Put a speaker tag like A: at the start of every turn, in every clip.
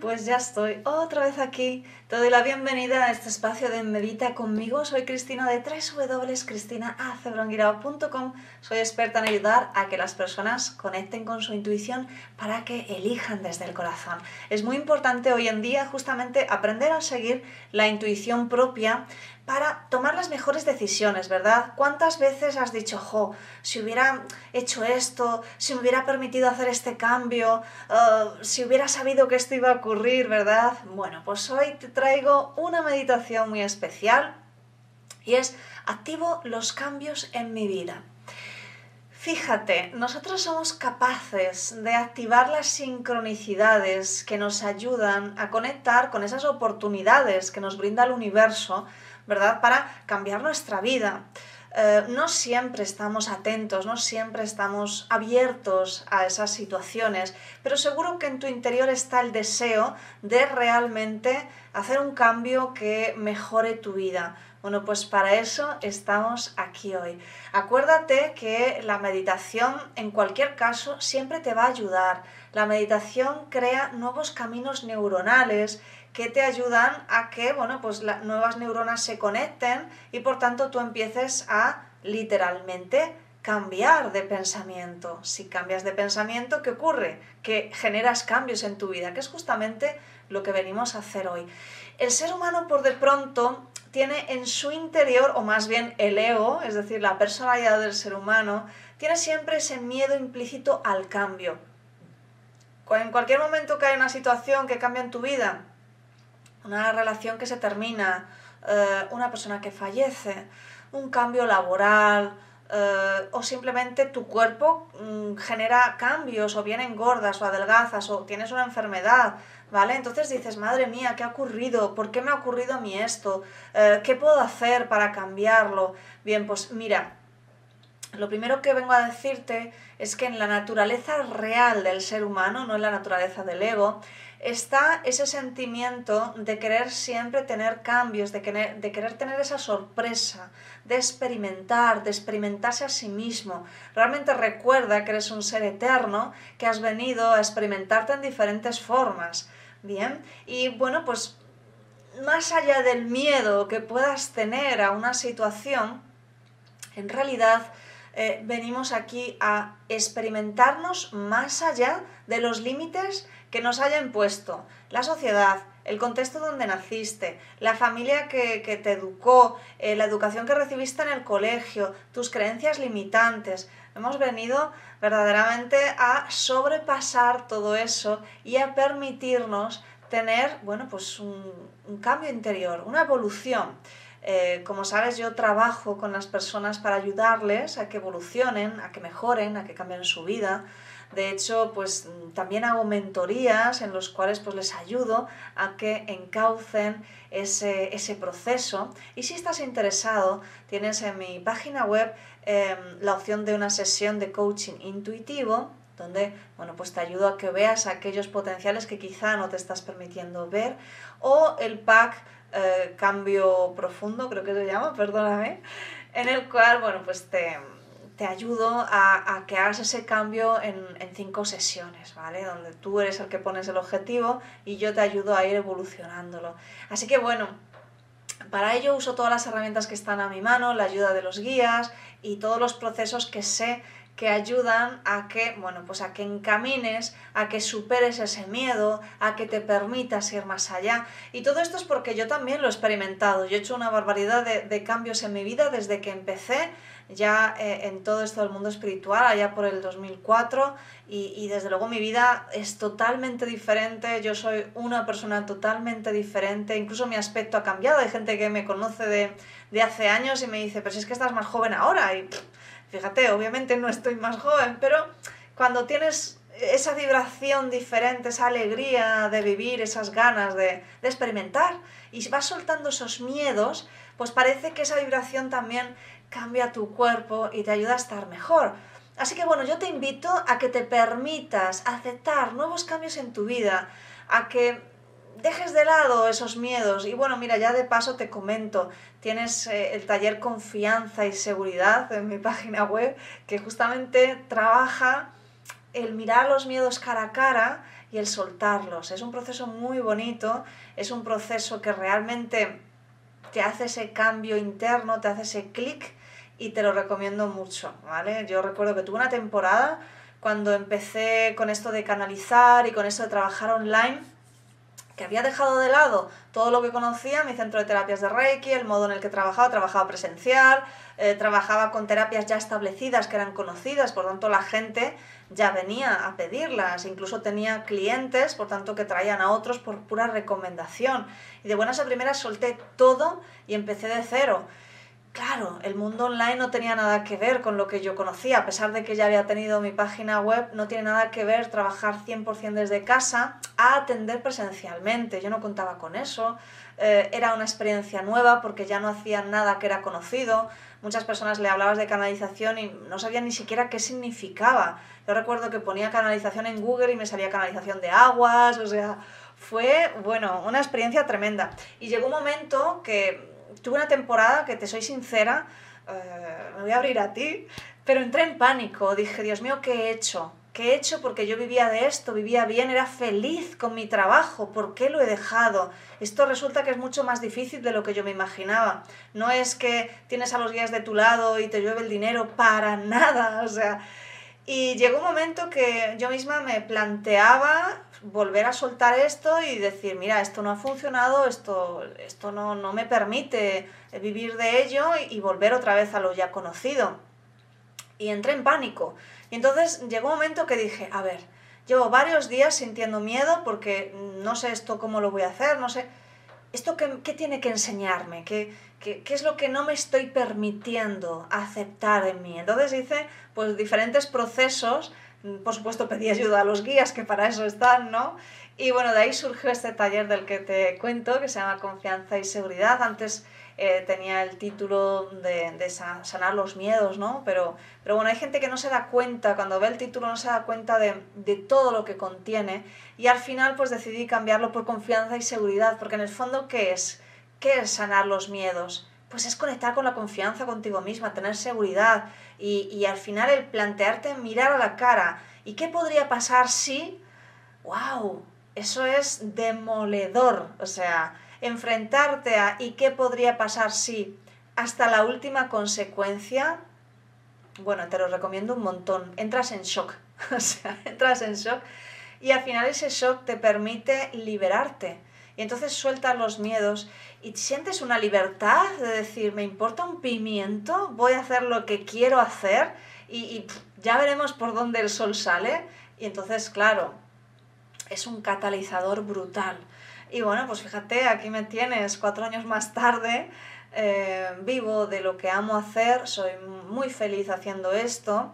A: pues ya estoy otra vez aquí. Te doy la bienvenida a este espacio de Medita conmigo. Soy Cristina de www.cristinaacebrongirao.com. Soy experta en ayudar a que las personas conecten con su intuición para que elijan desde el corazón. Es muy importante hoy en día justamente aprender a seguir la intuición propia para tomar las mejores decisiones, ¿verdad? ¿Cuántas veces has dicho, jo, si hubiera hecho esto, si me hubiera permitido hacer este cambio, uh, si hubiera sabido que esto iba a ocurrir, ¿verdad? Bueno, pues hoy te traigo una meditación muy especial y es activo los cambios en mi vida. Fíjate, nosotros somos capaces de activar las sincronicidades que nos ayudan a conectar con esas oportunidades que nos brinda el universo ¿verdad? Para cambiar nuestra vida. Eh, no siempre estamos atentos, no siempre estamos abiertos a esas situaciones, pero seguro que en tu interior está el deseo de realmente hacer un cambio que mejore tu vida. Bueno, pues para eso estamos aquí hoy. Acuérdate que la meditación en cualquier caso siempre te va a ayudar. La meditación crea nuevos caminos neuronales que te ayudan a que, bueno, pues las nuevas neuronas se conecten y por tanto tú empieces a literalmente cambiar de pensamiento. Si cambias de pensamiento, ¿qué ocurre? Que generas cambios en tu vida, que es justamente lo que venimos a hacer hoy. El ser humano por de pronto tiene en su interior, o más bien el ego, es decir, la personalidad del ser humano, tiene siempre ese miedo implícito al cambio. En cualquier momento que hay una situación que cambia en tu vida, una relación que se termina, eh, una persona que fallece, un cambio laboral, eh, o simplemente tu cuerpo mm, genera cambios, o bien engordas, o adelgazas, o tienes una enfermedad, ¿vale? Entonces dices, madre mía, ¿qué ha ocurrido? ¿Por qué me ha ocurrido a mí esto? Eh, ¿Qué puedo hacer para cambiarlo? Bien, pues mira, lo primero que vengo a decirte es que en la naturaleza real del ser humano, no en la naturaleza del ego, está ese sentimiento de querer siempre tener cambios, de querer, de querer tener esa sorpresa, de experimentar, de experimentarse a sí mismo. Realmente recuerda que eres un ser eterno, que has venido a experimentarte en diferentes formas. Bien, y bueno, pues más allá del miedo que puedas tener a una situación, en realidad eh, venimos aquí a experimentarnos más allá de los límites que nos haya impuesto la sociedad, el contexto donde naciste, la familia que, te educó, eh, la educación que recibiste en el colegio, tus creencias limitantes. Hemos venido verdaderamente a sobrepasar todo eso y a permitirnos tener, bueno, pues un cambio interior, una evolución. Eh, como sabes, yo trabajo con las personas para ayudarles a que evolucionen, a que mejoren, a que cambien su vida. De hecho, pues también hago mentorías en los cuales pues, les ayudo a que encaucen ese, ese proceso. Y si estás interesado, tienes en mi página web em, la opción de una sesión de coaching intuitivo donde bueno, pues te ayudo a que veas aquellos potenciales que quizá no te estás permitiendo ver o el pack eh, cambio profundo, creo que se llama, perdóname, en el cual, bueno, pues te, te ayudo a, a, que hagas ese cambio en, en, cinco sesiones, ¿vale? Donde tú eres el que pones el objetivo y yo te ayudo a ir evolucionándolo. Así que bueno, para ello uso todas las herramientas que están a mi mano, la ayuda de los guías y todos los procesos que sé que ayudan a que, bueno, pues a que encamines, a que superes ese miedo, a que te permitas ir más allá. Y todo esto es porque yo también lo he experimentado. Yo he hecho una barbaridad de, cambios en mi vida desde que empecé ya eh, en todo esto del mundo espiritual, allá por el 2004, y, y, desde luego mi vida es totalmente diferente, yo soy una persona totalmente diferente, incluso mi aspecto ha cambiado, hay gente que me conoce de, de hace años y me dice, pero si es que estás más joven ahora, Fíjate, obviamente no estoy más joven, pero cuando tienes esa vibración diferente, esa alegría de vivir, esas ganas de, experimentar, y vas soltando esos miedos, pues parece que esa vibración también cambia tu cuerpo y te ayuda a estar mejor. Así que bueno, yo te invito a que te permitas aceptar nuevos cambios en tu vida, a que dejes de lado esos miedos. Y bueno, mira, ya de paso te comento, tienes eh, el taller Confianza y Seguridad en mi página web, que justamente trabaja el mirar los miedos cara a cara y el soltarlos. Es un proceso muy bonito, es un proceso que realmente te hace ese cambio interno, te hace ese clic y te lo recomiendo mucho, ¿vale? Yo recuerdo que tuve una temporada cuando empecé con esto de canalizar y con esto de trabajar online, que había dejado de lado todo lo que conocía, mi centro de terapias de Reiki, el modo en el que trabajaba, trabajaba presencial, eh, trabajaba con terapias ya establecidas que eran conocidas, por tanto la gente ya venía a pedirlas, incluso tenía clientes, por tanto que traían a otros por pura recomendación. Y de buenas a primeras solté todo y empecé de cero. Claro, el mundo online no tenía nada que ver con lo que yo conocía, a pesar de que ya había tenido mi página web, no tiene nada que ver trabajar 100% desde casa a atender presencialmente. Yo no contaba con eso, eh, era una experiencia nueva porque ya no hacía nada que era conocido. Muchas personas le hablabas de canalización y no sabían ni siquiera qué significaba. Yo recuerdo que ponía canalización en Google y me salía canalización de aguas, o sea, fue, bueno, una experiencia tremenda. Y llegó un momento que tuve una temporada que, te soy sincera, eh, me voy a abrir a ti, pero entré en pánico. Dije, Dios mío, ¿qué he hecho? ¿Qué he hecho? Porque yo vivía de esto, vivía bien, era feliz con mi trabajo. ¿Por qué lo he dejado? Esto resulta que es mucho más difícil de lo que yo me imaginaba. No es que tienes a los guías de tu lado y te llueve el dinero, para nada. O sea, y llegó un momento que yo misma me planteaba volver a soltar esto y decir, mira, esto no ha funcionado, esto, esto no, no me permite vivir de ello y, volver otra vez a lo ya conocido. Y entré en pánico. Y entonces llegó un momento que dije, a ver, llevo varios días sintiendo miedo porque no sé esto cómo lo voy a hacer, no sé, ¿esto qué, qué tiene que enseñarme? ¿Qué, ¿Qué, es lo que no me estoy permitiendo aceptar en mí? Entonces hice pues diferentes procesos, por supuesto pedí ayuda a los guías que para eso están, ¿no? Y bueno, de ahí surgió este taller del que te cuento, que se llama Confianza y Seguridad. Antes eh, tenía el título de, de, sanar los miedos, ¿no? Pero, pero bueno, hay gente que no se da cuenta, cuando ve el título no se da cuenta de, de todo lo que contiene y al final pues decidí cambiarlo por confianza y seguridad, porque en el fondo, ¿qué es? ¿Qué es sanar los miedos? Pues es conectar con la confianza contigo misma, tener seguridad y, y al final el plantearte mirar a la cara. ¿Y qué podría pasar si... ¡Wow! Eso es demoledor. O sea, enfrentarte a ¿y qué podría pasar si? Hasta la última consecuencia. Bueno, te lo recomiendo un montón. Entras en shock. o sea, entras en shock. Y al final ese shock te permite liberarte y entonces sueltas los miedos y sientes una libertad de decir, me importa un pimiento, voy a hacer lo que quiero hacer y, ya veremos por dónde el sol sale. Y entonces, claro, es un catalizador brutal. Y bueno, pues fíjate, aquí me tienes cuatro años más tarde, eh, vivo de lo que amo hacer, soy muy feliz haciendo esto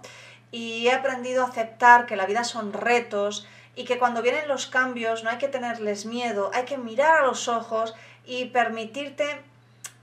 A: y he aprendido a aceptar que la vida son retos y que cuando vienen los cambios no hay que tenerles miedo, hay que mirar a los ojos y permitirte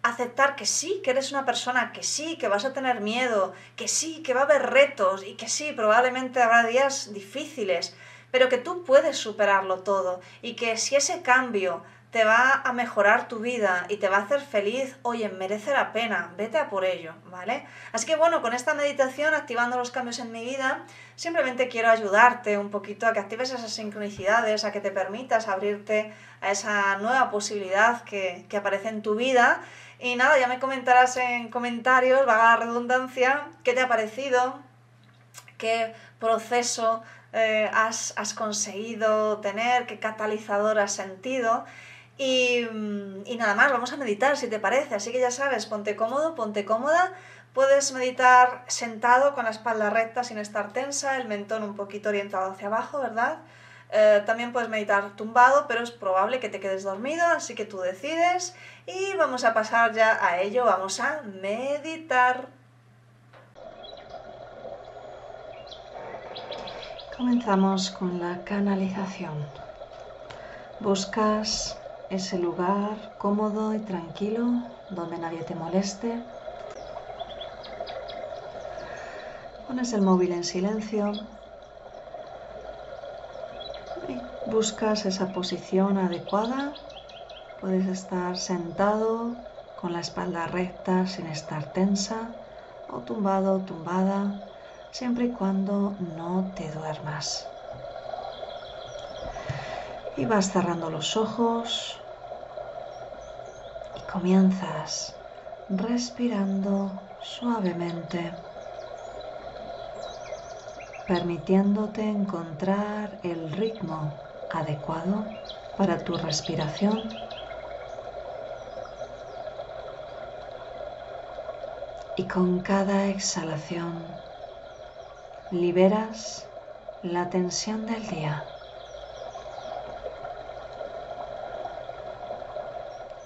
A: aceptar que sí, que eres una persona, que sí, que vas a tener miedo, que sí, que va a haber retos y que sí, probablemente habrá días difíciles, pero que tú puedes superarlo todo y que si ese cambio te va a mejorar tu vida y te va a hacer feliz, oye, merece la pena, vete a por ello, ¿vale? Así que bueno, con esta meditación, activando los cambios en mi vida, simplemente quiero ayudarte un poquito a que actives esas sincronicidades, a que te permitas abrirte a esa nueva posibilidad que, aparece en tu vida. Y nada, ya me comentarás en comentarios, vaga la redundancia, qué te ha parecido, qué proceso eh, has, has conseguido tener, qué catalizador has sentido. Y, y, nada más, vamos a meditar si te parece. Así que ya sabes, ponte cómodo, ponte cómoda. Puedes meditar sentado con la espalda recta sin estar tensa, el mentón un poquito orientado hacia abajo, ¿verdad? Eh, también puedes meditar tumbado, pero es probable que te quedes dormido, así que tú decides. Y vamos a pasar ya a ello, vamos a meditar. Comenzamos con la canalización. Buscas ese lugar cómodo y tranquilo donde nadie te moleste. Pones el móvil en silencio y buscas esa posición adecuada. Puedes estar sentado con la espalda recta sin estar tensa o tumbado o tumbada siempre y cuando no te duermas. Y vas cerrando los ojos y comienzas respirando suavemente, permitiéndote encontrar el ritmo adecuado para tu respiración. Y con cada exhalación liberas la tensión del día.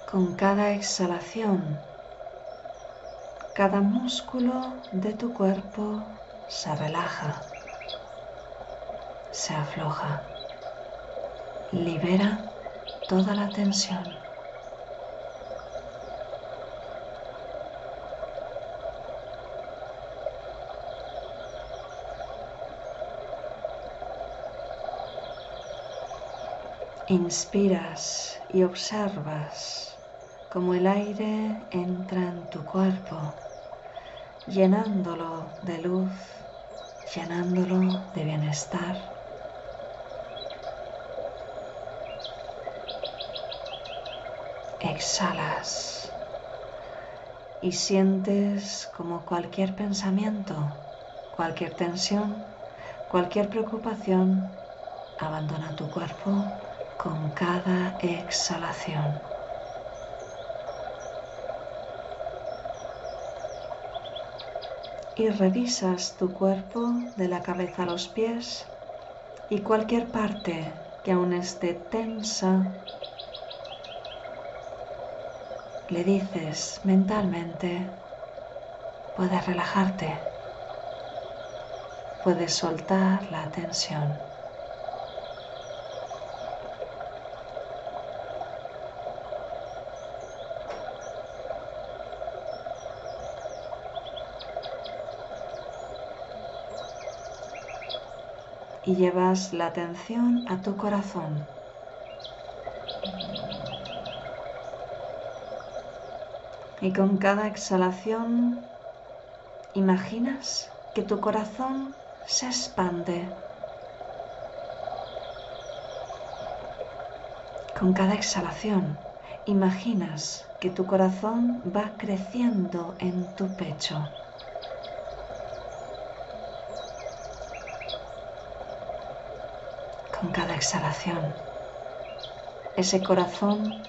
A: Con cada exhalación, cada músculo de tu cuerpo se relaja, se afloja, libera toda la tensión. Inspiras y observas cómo el aire entra en tu cuerpo, llenándolo de luz, llenándolo de bienestar. Exhalas y sientes como cualquier pensamiento, cualquier tensión, cualquier preocupación abandona tu cuerpo con cada exhalación. Y revisas tu cuerpo de la cabeza a los pies y cualquier parte que aún esté tensa, le dices mentalmente, puedes relajarte, puedes soltar la tensión. Y llevas la atención a tu corazón. Y con cada exhalación imaginas que tu corazón se expande. Con cada exhalación imaginas que tu corazón va creciendo en tu pecho. Con cada exhalación. Ese corazón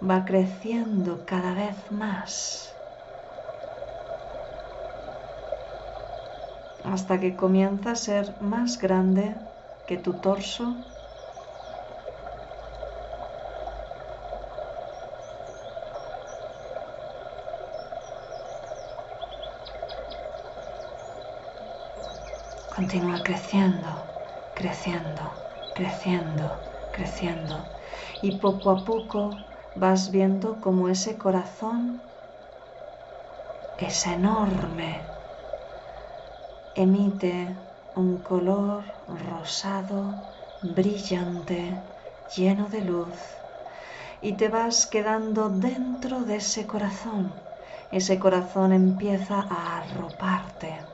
A: va creciendo cada vez más. Hasta que comienza a ser más grande que tu torso. Continúa creciendo creciendo, creciendo, creciendo. Y poco a poco vas viendo como ese corazón es enorme, emite un color rosado, brillante, lleno de luz, y te vas quedando dentro de ese corazón. Ese corazón empieza a arroparte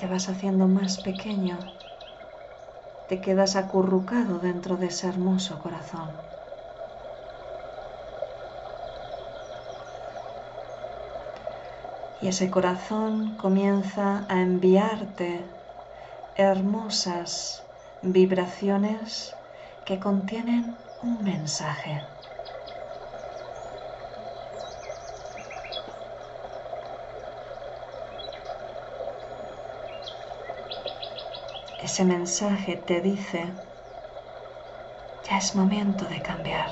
A: te vas haciendo más pequeño, te quedas acurrucado dentro de ese hermoso corazón. Y ese corazón comienza a enviarte hermosas vibraciones que contienen un mensaje. Ese mensaje te dice, ya es momento de cambiar.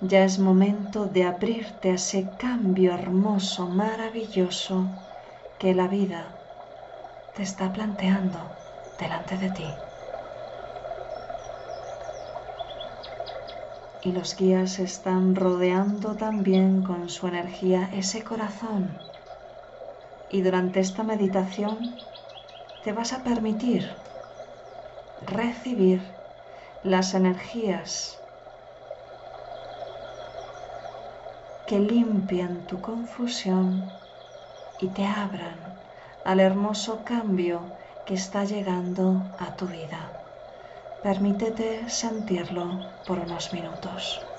A: Ya es momento de abrirte a ese cambio hermoso, maravilloso que la vida te está planteando delante de ti.
B: Y los guías están rodeando también con su energía ese corazón. Y durante esta meditación te vas a permitir recibir las energías que limpien tu confusión y te abran al hermoso cambio que está llegando a tu vida. Permítete sentirlo por unos minutos.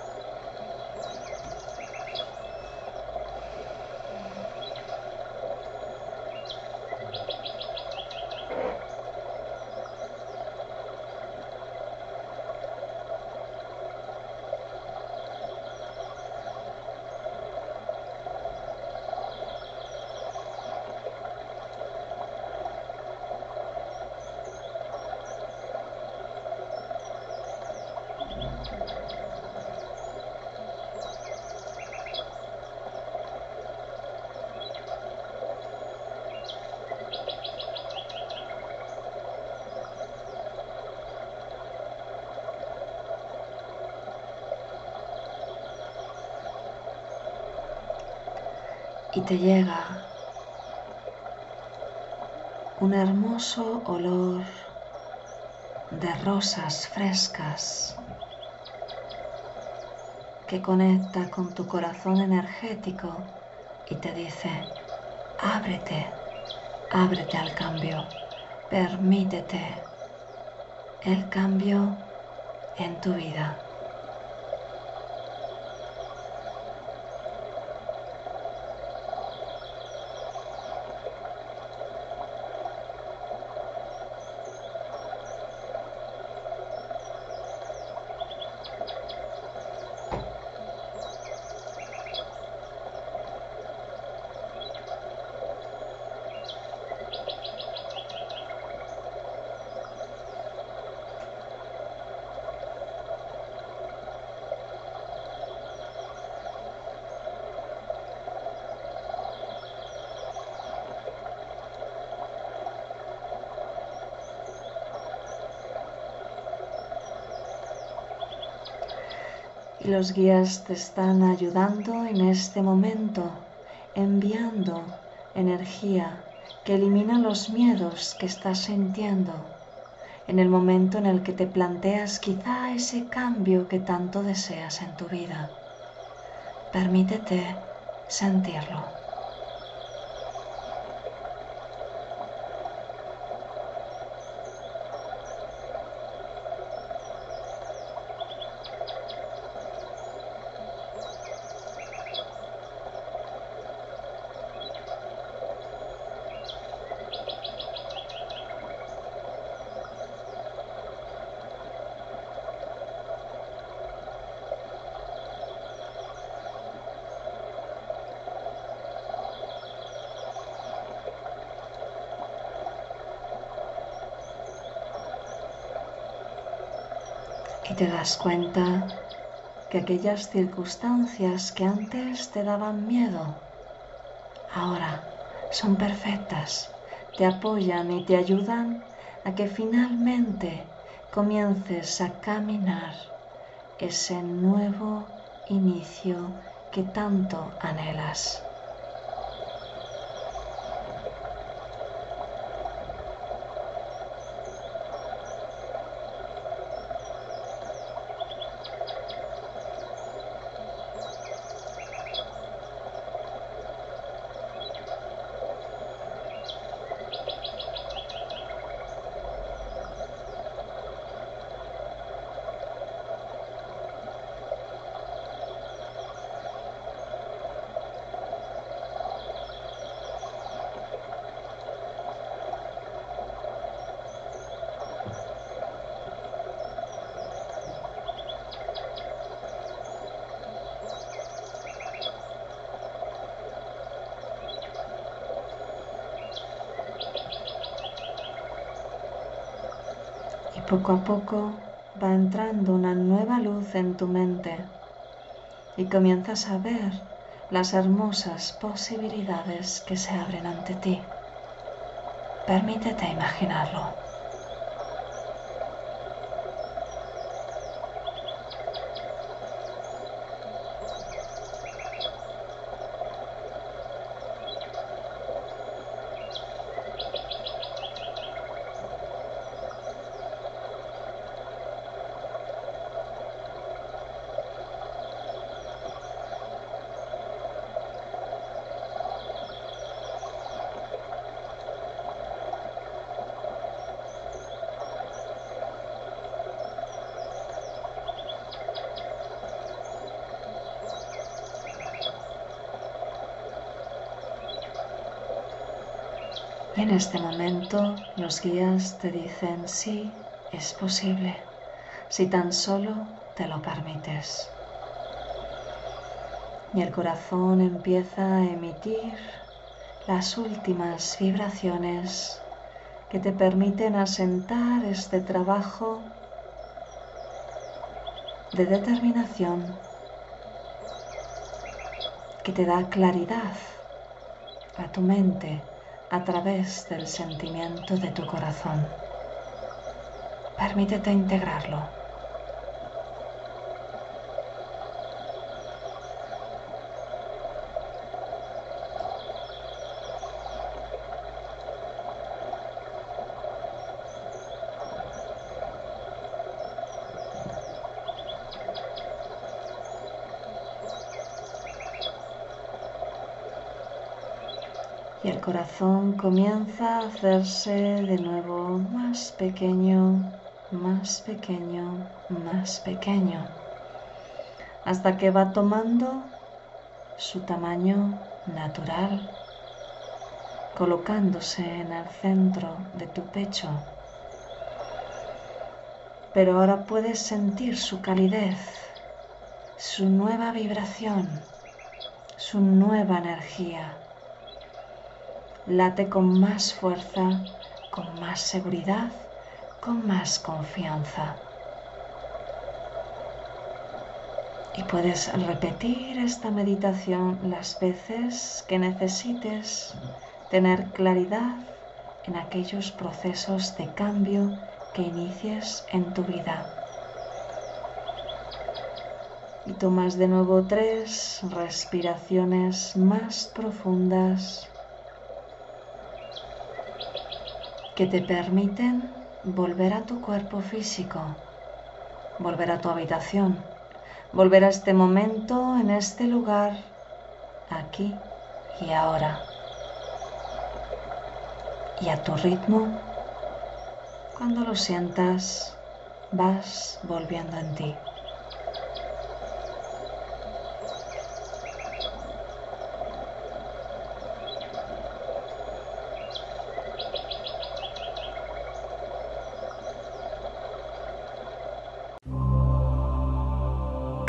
B: Y te llega un hermoso olor de rosas frescas que conecta con tu corazón energético y te dice, ábrete, ábrete al cambio, permítete el cambio en tu vida. Los guías te están ayudando en este momento, enviando energía que elimina los miedos que estás sintiendo en el momento en el que te planteas quizá ese cambio que tanto deseas en tu vida. Permítete sentirlo. Y te das cuenta que aquellas circunstancias que antes te daban miedo, ahora son perfectas, te apoyan y te ayudan a que finalmente comiences a caminar ese nuevo inicio que tanto anhelas. Poco a poco va entrando una nueva luz en tu mente y comienzas a ver las hermosas posibilidades que se abren ante ti. Permítete imaginarlo. Este momento los guías te dicen sí, es posible, si tan solo te lo permites. Y el corazón empieza a emitir las últimas vibraciones que te permiten asentar este trabajo de determinación que te da claridad a tu mente a través del sentimiento de tu corazón. Permítete integrarlo. Y el corazón comienza a hacerse de nuevo más pequeño, más pequeño, más pequeño, hasta que va tomando su tamaño natural, colocándose en el centro de tu pecho. Pero ahora puedes sentir su calidez, su nueva vibración, su nueva energía late con más fuerza, con más seguridad, con más confianza. Y puedes repetir esta meditación las veces que necesites tener claridad en aquellos procesos de cambio que inicies en tu vida. Y tomas de nuevo tres respiraciones más profundas que te permiten volver a tu cuerpo físico, volver a tu habitación, volver a este momento, en este lugar, aquí y ahora. Y a tu ritmo, cuando lo sientas, vas volviendo en ti.